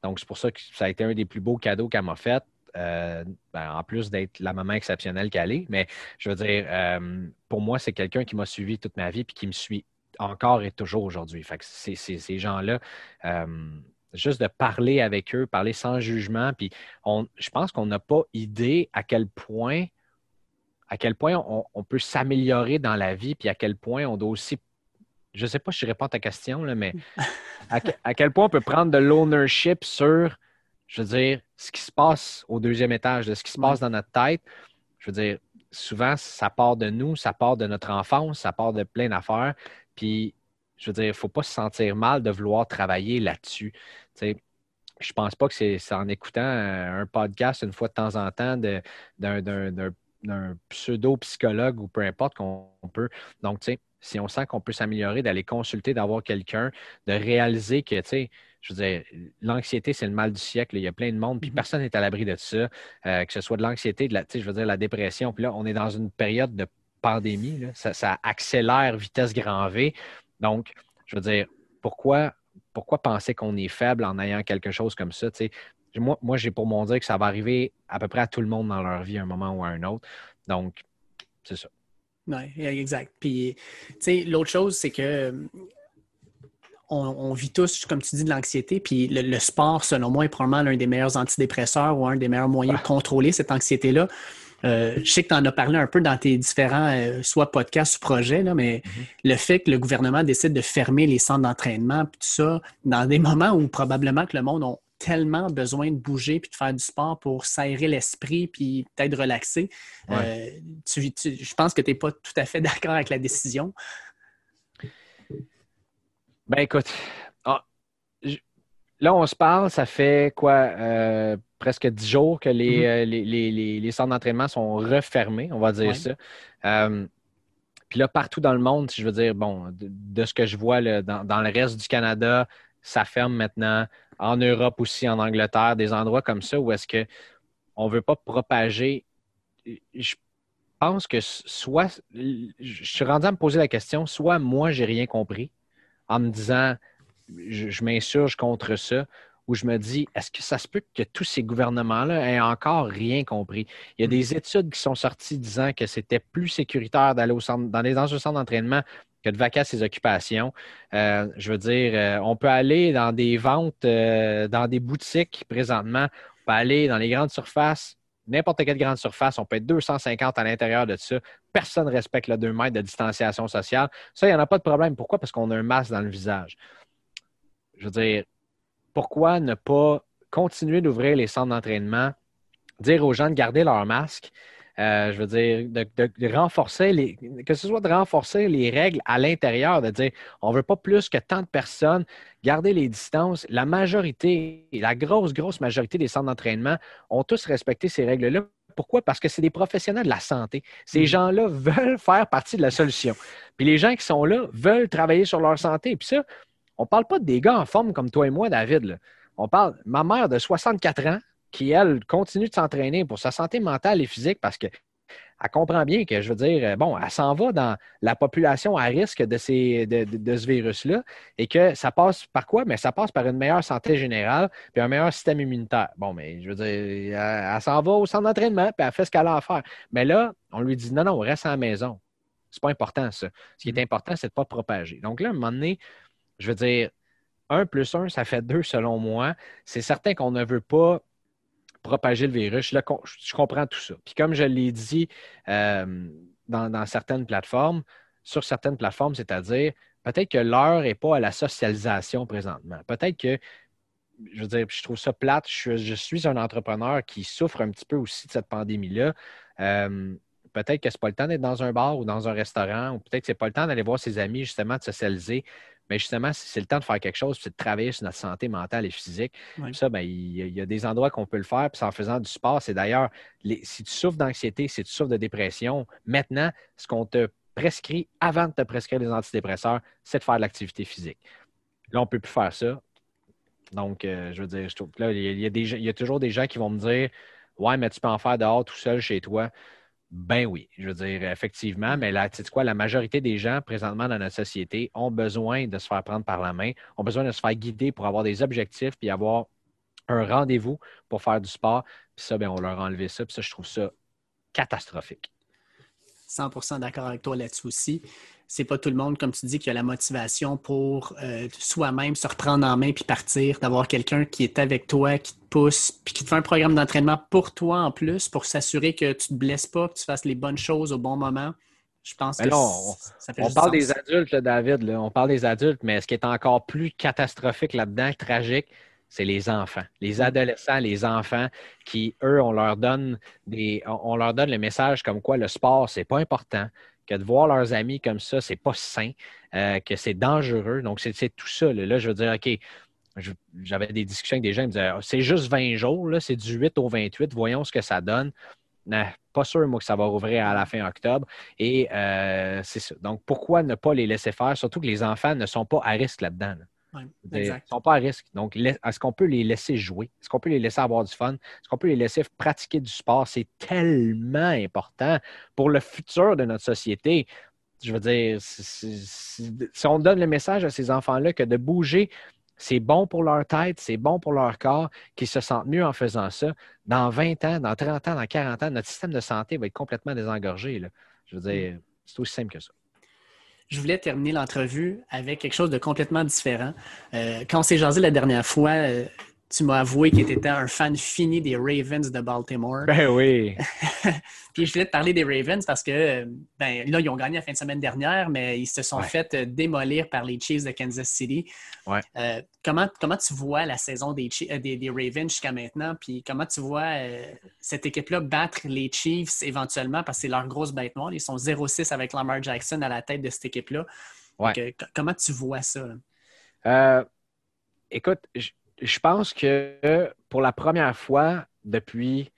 Donc, c'est pour ça que ça a été un des plus beaux cadeaux qu'elle m'a fait. Euh, ben, en plus d'être la maman exceptionnelle qu'elle est, mais je veux dire, pour moi, c'est quelqu'un qui m'a suivi toute ma vie et qui me suit encore et toujours aujourd'hui. Fait que ces gens-là, juste de parler avec eux, parler sans jugement. Puis on, je pense qu'on n'a pas idée à quel point, à quel point on, peut s'améliorer dans la vie, puis à quel point on doit aussi. Je ne sais pas si je réponds à ta question, là, mais à, quel point on peut prendre de l'ownership sur, je veux dire, ce qui se passe au deuxième étage, de ce qui se passe dans notre tête. Je veux dire, souvent, ça part de nous, ça part de notre enfance, ça part de plein d'affaires. Puis je veux dire, il ne faut pas se sentir mal de vouloir travailler là-dessus. Je ne pense pas que c'est en écoutant un podcast une fois de temps en temps d'un pseudo-psychologue ou peu importe qu'on peut. Donc, tu sais, si on sent qu'on peut s'améliorer, d'aller consulter, d'avoir quelqu'un, de réaliser que, tu sais, je veux dire, l'anxiété, c'est le mal du siècle. Il y a plein de monde, puis mm-hmm. personne n'est à l'abri de ça, euh, que ce soit de l'anxiété, de la, je veux dire, la dépression. Puis là, on est dans une période de pandémie. Ça, ça, accélère vitesse grand V. Donc, je veux dire, pourquoi, pourquoi penser qu'on est faible en ayant quelque chose comme ça? Moi, moi j'ai pour mon dire que ça va arriver à peu près à tout le monde dans leur vie à un moment ou à un autre. Donc, c'est ça. Oui, exact. Puis, tu sais, l'autre chose, c'est que on, vit tous, comme tu dis, de l'anxiété. Puis le, sport, selon moi, est probablement l'un des meilleurs antidépresseurs ou un des meilleurs moyens de contrôler cette anxiété-là. Euh, je sais que tu en as parlé un peu dans tes différents, euh, soit podcasts ou projets, là, mais mm-hmm. le fait que le gouvernement décide de fermer les centres d'entraînement, tout ça, dans des moments où probablement que le monde a tellement besoin de bouger puis de faire du sport pour s'aérer l'esprit puis peut-être relaxer. Euh, je pense que tu n'es pas tout à fait d'accord avec la décision. Ben écoute, là on se parle, ça fait quoi presque dix jours que les, mm-hmm. euh, les, centres d'entraînement sont refermés, on va dire ça. Euh, puis là, partout dans le monde, si je veux dire, bon, de, ce que je vois dans, le reste du Canada, ça ferme maintenant. En Europe aussi, en Angleterre, des endroits comme ça où est-ce qu'on ne veut pas propager. Je pense que soit, je suis rendu à me poser la question, soit moi, j'ai rien compris en me disant, je, je m'insurge contre ça, où je me dis, est-ce que ça se peut que tous ces gouvernements-là aient encore rien compris? Il y a mm. des études qui sont sorties disant que c'était plus sécuritaire d'aller au centre, dans les centres d'entraînement que de vaquer à ses occupations. Euh, je veux dire, euh, on peut aller dans des ventes, euh, dans des boutiques présentement, on peut aller dans les grandes surfaces, n'importe quelle grande surface, on peut être 250 à l'intérieur de ça. Personne ne respecte le 2 mètres de distanciation sociale. Ça, il n'y en a pas de problème. Pourquoi? Parce qu'on a un masque dans le visage. Je veux dire, pourquoi ne pas continuer d'ouvrir les centres d'entraînement, dire aux gens de garder leur masque, euh, je veux dire, de, renforcer les, que ce soit de renforcer les règles à l'intérieur, de dire on ne veut pas plus que tant de personnes, garder les distances. La majorité, la grosse, grosse majorité des centres d'entraînement ont tous respecté ces règles-là. Pourquoi? Parce que c'est des professionnels de la santé. Ces mm. gens-là veulent faire partie de la solution. Puis les gens qui sont là veulent travailler sur leur santé. Puis ça, on ne parle pas des gars en forme comme toi et moi, David. On parle de ma mère de 64 ans qui, elle, continue de s'entraîner pour sa santé mentale et physique parce qu'elle comprend bien que, je veux dire, bon, elle s'en va dans la population à risque de, ces, de, ce virus-là et que ça passe par quoi? Mais ça passe par une meilleure santé générale puis un meilleur système immunitaire. Bon, mais je veux dire, elle, s'en va au centre d'entraînement puis elle fait ce qu'elle a à faire. Mais là, on lui dit non, non, reste à la maison. C'est pas important, ça. Ce qui est mm-hmm. important, c'est de ne pas propager. Donc là, à un moment donné, je veux dire, 1 plus 1, ça fait 2 selon moi. C'est certain qu'on ne veut pas propager le virus. je comprends tout ça. Puis comme je l'ai dit euh, dans, certaines plateformes, sur certaines plateformes, c'est-à-dire peut-être que l'heure n'est pas à la socialisation présentement. Peut-être que je veux dire, je trouve ça plate. Je, suis un entrepreneur qui souffre un petit peu aussi de cette pandémie-là. Euh, peut-être que ce n'est pas le temps d'être dans un bar ou dans un restaurant, ou peut-être que ce n'est pas le temps d'aller voir ses amis, justement, de socialiser. Mais justement, c'est le temps de faire quelque chose, c'est de travailler sur notre santé mentale et physique. Ça, ben, il, y a, des endroits qu'on peut le faire, puis en faisant du sport. C'est d'ailleurs, si tu souffres d'anxiété, si tu souffres de dépression, maintenant, ce qu'on te prescrit avant de te prescrire les antidépresseurs, c'est de faire de l'activité physique. Là, on ne peut plus faire ça. Donc, euh, je veux dire, je trouve là, il y, a toujours des gens qui vont me dire Ouais, mais tu peux en faire dehors tout seul chez toi. Ben oui, je veux dire, effectivement, mais là, tu sais quoi, la majorité des gens présentement dans notre société ont besoin de se faire prendre par la main, ont besoin de se faire guider pour avoir des objectifs, puis avoir un rendez-vous pour faire du sport. Puis ça, ben, on leur a enlevé ça, puis ça, je trouve ça catastrophique. 100% d'accord avec toi là-dessus aussi c'est pas tout le monde, comme tu dis, qui a la motivation pour euh, soi-même se reprendre en main puis partir, d'avoir quelqu'un qui est avec toi, qui te pousse, puis qui te fait un programme d'entraînement pour toi en plus, pour s'assurer que tu te blesses pas, que tu fasses les bonnes choses au bon moment. Je pense ben que on, ça fait On parle des adultes, David. On parle des adultes, mais ce qui est encore plus catastrophique là-dedans, tragique, c'est les enfants, les adolescents, les enfants qui, eux, on leur donne des, on leur donne le message comme quoi le sport, c'est pas important, que de voir leurs amis comme ça, c'est pas sain, euh, que c'est dangereux. Donc, c'est tout ça. Là. je veux dire, OK, j'avais des discussions avec des gens qui me disaient ah, c'est juste 20 jours, c'est du 8 au 28, voyons ce que ça donne. pas sûr, moi, que ça va rouvrir à la fin octobre. Et euh, c'est ça. Donc, pourquoi ne pas les laisser faire? Surtout que les enfants ne sont pas à risque là-dedans. là? dedans ils ne sont pas à risque. Donc, est-ce qu'on peut les laisser jouer? Est-ce qu'on peut les laisser avoir du fun? Est-ce qu'on peut les laisser pratiquer du sport? C'est tellement important pour le futur de notre société. Je veux dire, si on donne le message à ces enfants-là que de bouger, c'est bon pour leur tête, c'est bon pour leur corps, qu'ils se sentent mieux en faisant ça. Dans 20 ans, dans 30 ans, dans 40 ans, notre système de santé va être complètement désengorgé. Je veux dire, mm. c'est aussi simple que ça je voulais terminer l'entrevue avec quelque chose de complètement différent. Euh, quand on s'est jasé la dernière fois, euh, tu m'as avoué que tu étais un fan fini des Ravens de Baltimore. Ben oui. Puis je voulais te parler des Ravens parce que, ben là, ils ont gagné la fin de semaine dernière, mais ils se sont fait euh, démolir par les Chiefs de Kansas City. Ouais. Euh, comment, comment tu vois la saison des, euh, des, Ravens jusqu'à maintenant? Puis comment tu vois cette équipe-là battre les Chiefs éventuellement? Parce que c'est leur grosse bête noire. Ils sont 0-6 avec Lamar Jackson à la tête de cette équipe-là. comment tu vois ça? écoute, je je pense que pour la première fois depuis,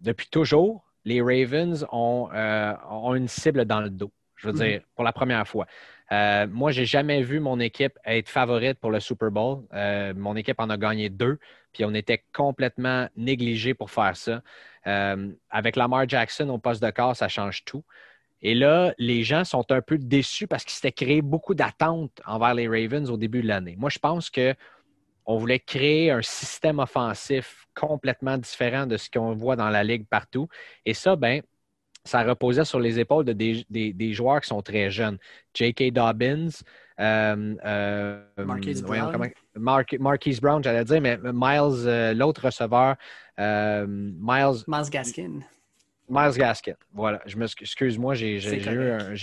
depuis toujours, les Ravens ont, euh, ont, une cible dans le dos. Je veux mhm. dire, pour la première fois. Euh, moi, je n'ai jamais vu mon équipe être favorite pour le Super Bowl. Euh, mon équipe en a gagné deux, puis on était complètement négligé pour faire ça. avec Lamar Jackson au poste de corps, ça change tout. Et là, les gens sont un peu déçus parce qu'il s'était créé beaucoup d'attentes envers les Ravens au début de l'année. Moi, je pense que on voulait créer un système offensif complètement différent de ce qu'on voit dans la ligue partout. Et ça, ben, ça reposait sur les épaules de des, joueurs qui sont très jeunes. J.K. Dobbins, euh, euh, Marquise Brown, Marquise Brown j'allais dire, mais Miles, euh, l'autre receveur, Miles. Miles Gaskin. Miles Gaskin. Voilà. Je excuse-moi, j'ai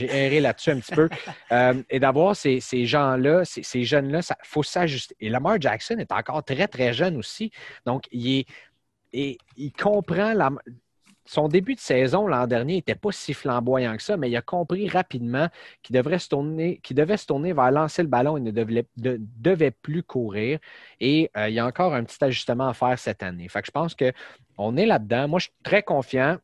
erré là-dessus un petit peu. Euh, et d'avoir ces, gens-là, ces, jeunes-là, il faut s'ajuster. Et Lamar Jackson est encore très, très jeune aussi. Donc, il est. Et il comprend la, son début de saison l'an dernier n'était pas si flamboyant que ça, mais il a compris rapidement qu'il devrait se tourner, qu'il devait se tourner vers lancer le ballon et ne devait, plus courir. Et euh, il y a encore un petit ajustement à faire cette année. Fait que je pense qu'on est là-dedans. Moi, je suis très confiant.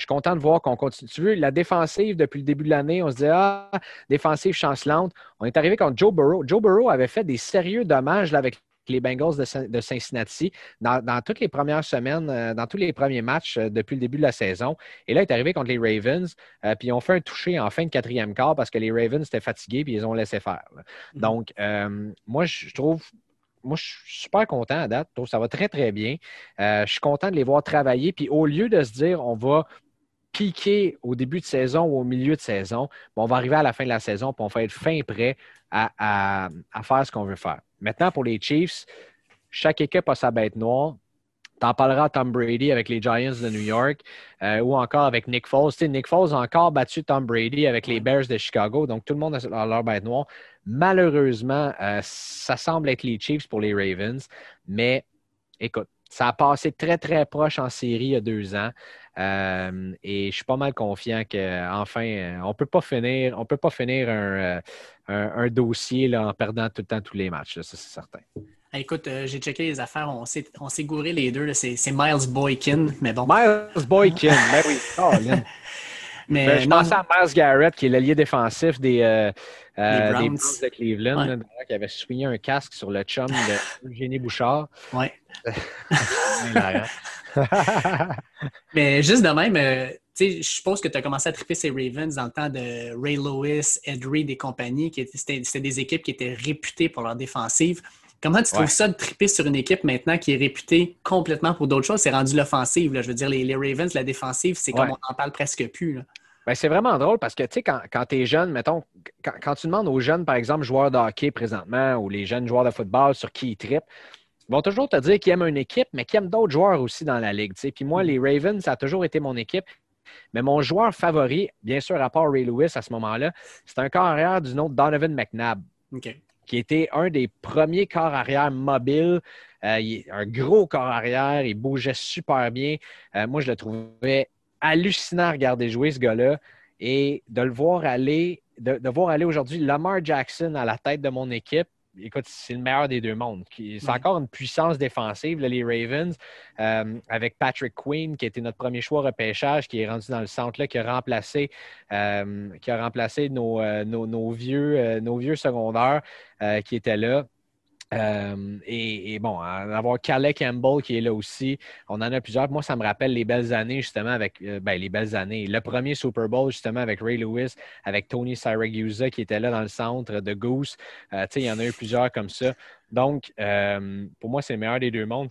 Je suis content de voir qu'on continue. Tu veux, la défensive, depuis le début de l'année, on se dit Ah, défensive chancelante. On est arrivé contre Joe Burrow. Joe Burrow avait fait des sérieux dommages là, avec les Bengals de, Cincinnati dans, toutes les premières semaines, euh, dans tous les premiers matchs euh, depuis le début de la saison. Et là, il est arrivé contre les Ravens, euh, puis ils ont fait un toucher en fin de quatrième quart parce que les Ravens étaient fatigués, puis ils ont laissé faire. Mm-hmm. Donc, moi, je trouve moi, je suis super content à date. Ça va très, très bien. je suis content de les voir travailler. Puis au lieu de se dire, on va piquer au début de saison ou au milieu de saison, on va arriver à la fin de la saison et on va être fin prêt à, faire ce qu'on veut faire. Maintenant, pour les Chiefs, chaque équipe a sa bête noire. T'en parleras à Tom Brady avec les Giants de New York euh, ou encore avec Nick Foles. Nick Foles a encore battu Tom Brady avec les Bears de Chicago. Donc, tout le monde a leur bête noire. Malheureusement, euh, ça semble être les Chiefs pour les Ravens. Mais écoute, ça a passé très, très proche en série il y a deux ans. Euh, et je suis pas mal confiant qu'enfin, on ne peut pas finir, on peut pas finir un, dossier là, en perdant tout le temps tous les matchs. ça, c'est certain. Écoute, euh, j'ai checké les affaires, on s'est, on s'est gouré les deux. C'est, Miles Boykin, mais bon. Miles Boykin, ben oui. Oh, mais ben, je pensais à Miles Garrett, qui est l'allié défensif des, euh, euh, Browns. de Cleveland, qui avait soigné un casque sur le chum de Eugénie Bouchard. Oui. mais juste de même, je suppose que tu as commencé à triper ces Ravens dans le temps de Ray Lewis, Ed Reed et compagnie, qui étaient, c'était des équipes qui étaient réputées pour leur défensive. Comment tu trouves ça de triper sur une équipe maintenant qui est réputée complètement pour d'autres choses? C'est rendu l'offensive. Je veux dire, les, Ravens, la défensive, c'est comme on n'en parle presque plus. C'est vraiment drôle parce que, tu sais, quand, tu es jeune, mettons, quand, tu demandes aux jeunes, par exemple, joueurs de hockey présentement ou les jeunes joueurs de football sur qui ils trippent, ils vont toujours te dire qu'ils aiment une équipe, mais qu'ils aiment d'autres joueurs aussi dans la ligue. Puis moi, les Ravens, ça a toujours été mon équipe. Mais mon joueur favori, bien sûr, à part Ray Lewis à ce moment-là, c'est un carrière du nom de Donovan McNabb. Qui était un des premiers corps arrière mobiles. Euh, un gros corps arrière, il bougeait super bien. Euh, moi, je le trouvais hallucinant à regarder jouer ce gars-là. Et de le voir aller, de voir aller aujourd'hui Lamar Jackson à la tête de mon équipe, écoute, c'est le meilleur des deux mondes. C'est encore une puissance défensive, les Ravens, euh, avec Patrick Queen, qui était notre premier choix repêchage, qui est rendu dans le centre-là, qui a remplacé, euh, qui a remplacé nos, euh, nos vieux, nos vieux secondaires qui étaient là. Euh, et, bon, avoir Calais Campbell qui est là aussi, on en a plusieurs. Moi, ça me rappelle les belles années, justement, avec euh, ben, les belles années. Le premier Super Bowl, justement, avec Ray Lewis, avec Tony Siragusa qui était là dans le centre de Goose. Euh, il y en a eu plusieurs comme ça. Donc, pour moi, c'est le meilleur des deux mondes.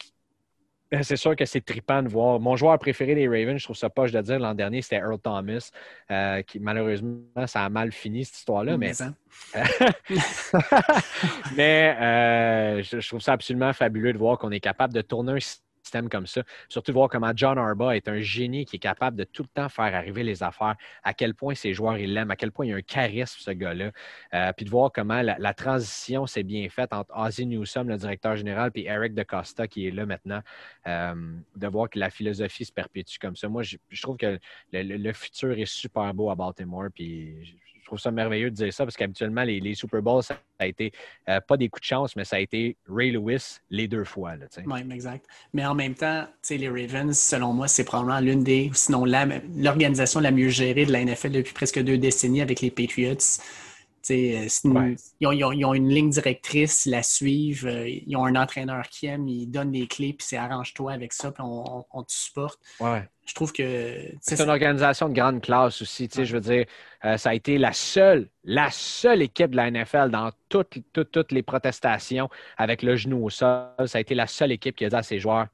Ben, c'est sûr que c'est trippant de voir. Mon joueur préféré des Ravens, je trouve ça je dois dire, l'an dernier, c'était Earl Thomas, euh, qui malheureusement, ça a mal fini cette histoire-là. Mais, mais euh, je, trouve ça absolument fabuleux de voir qu'on est capable de tourner un comme ça. Surtout voir comment John Arba est un génie qui est capable de tout le temps faire arriver les affaires, à quel point ses joueurs ils l'aiment, à quel point il y a un charisme, ce gars-là. Euh, puis de voir comment la, transition s'est bien faite entre Ozzy Newsome, le directeur général, puis Eric DeCosta qui est là maintenant. Euh, de voir que la philosophie se perpétue comme ça. Moi, je, trouve que le, le, futur est super beau à Baltimore. Puis trouve ça merveilleux de dire ça parce qu'habituellement, les, Super Bowls, ça a été euh, pas des coups de chance, mais ça a été Ray Lewis les deux fois. Oui, exact. Mais en même temps, les Ravens, selon moi, c'est probablement l'une des, sinon l'organisation la, mieux gérée de la NFL depuis presque deux décennies avec les Patriots. Euh, ils, ont, une ligne directrice, ils la suivent, euh, ils ont un entraîneur qui aime, ils donnent des clés, puis c'est arrange-toi avec ça, puis on, te supporte. Ouais. Je trouve que. C'est une organisation de grande classe aussi. Je veux dire, euh, ça a été la seule, la seule équipe de la NFL dans toutes, toutes, les protestations avec le genou au sol. Ça a été la seule équipe qui a dit à ses joueurs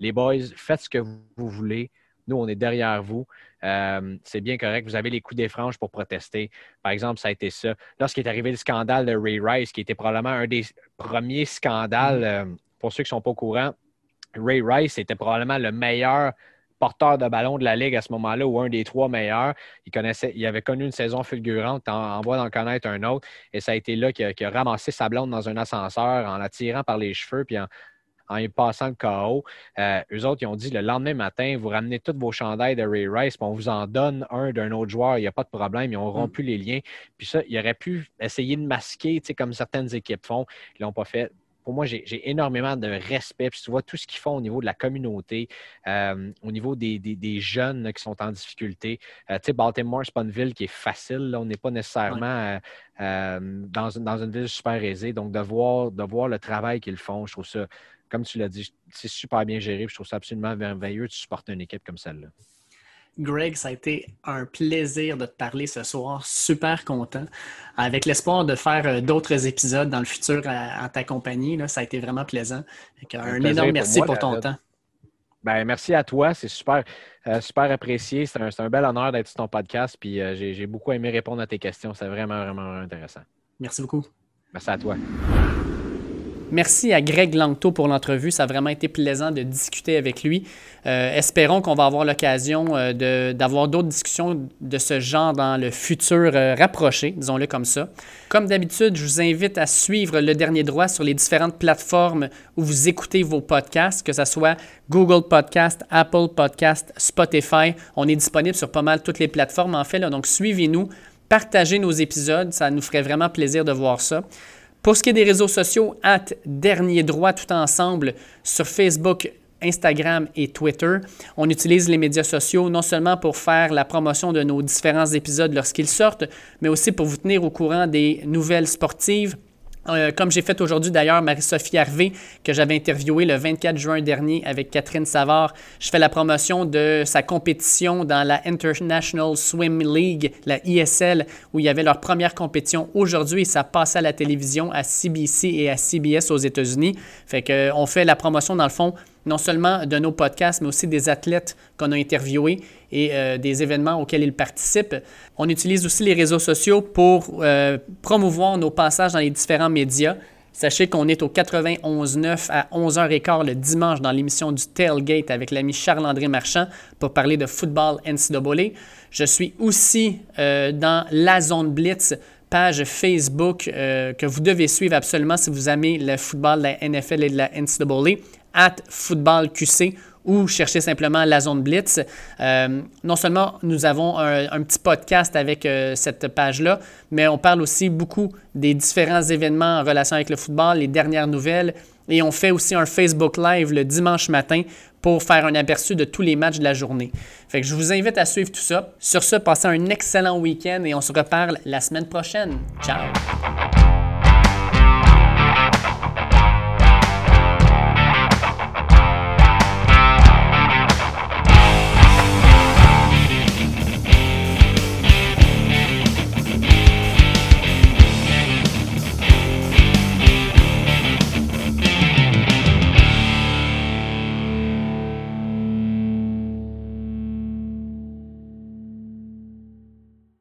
les boys, faites ce que vous voulez. Nous, on est derrière vous. Euh, c'est bien correct. Vous avez les coups des franges pour protester. Par exemple, ça a été ça. Lorsqu'il est arrivé le scandale de Ray Rice, qui était probablement un des premiers scandales, mm-hmm. euh, pour ceux qui ne sont pas au courant, Ray Rice était probablement le meilleur porteur de ballon de la Ligue à ce moment-là, ou un des trois meilleurs. Il, connaissait, il avait connu une saison fulgurante, en, en voie d'en connaître un autre, et ça a été là qu'il a, ramassé sa blonde dans un ascenseur en la tirant par les cheveux, puis en, en y passant le chaos. Euh, eux autres, ils ont dit le lendemain matin, vous ramenez tous vos chandails de Ray Rice, puis on vous en donne un d'un autre joueur, il n'y a pas de problème, ils ont mm. rompu les liens. Puis ça, ils auraient pu essayer de masquer, comme certaines équipes font. Ils ne l'ont pas fait pour moi, j'ai énormément de respect. Puis tu vois tout ce qu'ils font au niveau de la communauté, euh, au niveau des, jeunes qui sont en difficulté. Euh, tu sais, Baltimore, c'est pas une ville qui est facile. On n'est pas nécessairement dans, dans, une ville super aisée. Donc, de voir, de voir le travail qu'ils font, je trouve ça comme tu l'as dit, c'est super bien géré. Je trouve ça absolument merveilleux de supporter une équipe comme celle-là. Greg, ça a été un plaisir de te parler ce soir. Super content. Avec l'espoir de faire euh, d'autres épisodes dans le futur en ta compagnie, ça a été vraiment plaisant. Un, énorme merci pour, ton temps. Ben, merci à toi. C'est super, euh, super apprécié. C'est un, bel honneur d'être sur ton podcast. Puis euh, j'ai beaucoup aimé répondre à tes questions. C'est vraiment, vraiment intéressant. Merci beaucoup. Merci à toi. Merci à Greg Langto pour l'entrevue. Ça a vraiment été plaisant de discuter avec lui. Euh, espérons qu'on va avoir l'occasion euh, d'avoir d'autres discussions de ce genre dans le futur euh, rapproché, disons-le comme ça. Comme d'habitude, je vous invite à suivre Le Dernier Droit sur les différentes plateformes où vous écoutez vos podcasts, que ce soit Google Podcast, Apple Podcast, Spotify. On est disponible sur pas mal toutes les plateformes en fait. donc suivez-nous, partagez nos épisodes, ça nous ferait vraiment plaisir de voir ça. Pour ce qui est des réseaux sociaux, at Dernier Droit tout ensemble sur Facebook, Instagram et Twitter. On utilise les médias sociaux non seulement pour faire la promotion de nos différents épisodes lorsqu'ils sortent, mais aussi pour vous tenir au courant des nouvelles sportives, euh, comme j'ai fait aujourd'hui d'ailleurs, Marie-Sophie Harvey, que j'avais interviewée le 24 juin dernier avec Catherine Savard, je fais la promotion de sa compétition dans la International Swim League, la ISL, où il y avait leur première compétition aujourd'hui et ça passe à la télévision à CBC et à CBS aux États-Unis. Fait qu'on fait la promotion dans le fond non seulement de nos podcasts, mais aussi des athlètes qu'on a interviewés et euh, des événements auxquels ils participent. On utilise aussi les réseaux sociaux pour euh, promouvoir nos passages dans les différents médias. Sachez qu'on est au 91.9 à 11h15 le dimanche dans l'émission du Tailgate avec l'ami Charles-André Marchand pour parler de football NCAA. Je suis aussi euh, dans la zone Blitz, page Facebook que vous devez suivre absolument si vous aimez le football de la NFL et de la NCAA at footballqc ou chercher simplement la zone Blitz. Euh, non seulement nous avons un, petit podcast avec euh, cette page-là, mais on parle aussi beaucoup des différents événements en relation avec le football, les dernières nouvelles, et on fait aussi un Facebook Live le dimanche matin pour faire un aperçu de tous les matchs de la journée. Je vous invite à suivre tout ça. Sur ce, passez un excellent week-end et on se reparle la semaine prochaine. Ciao!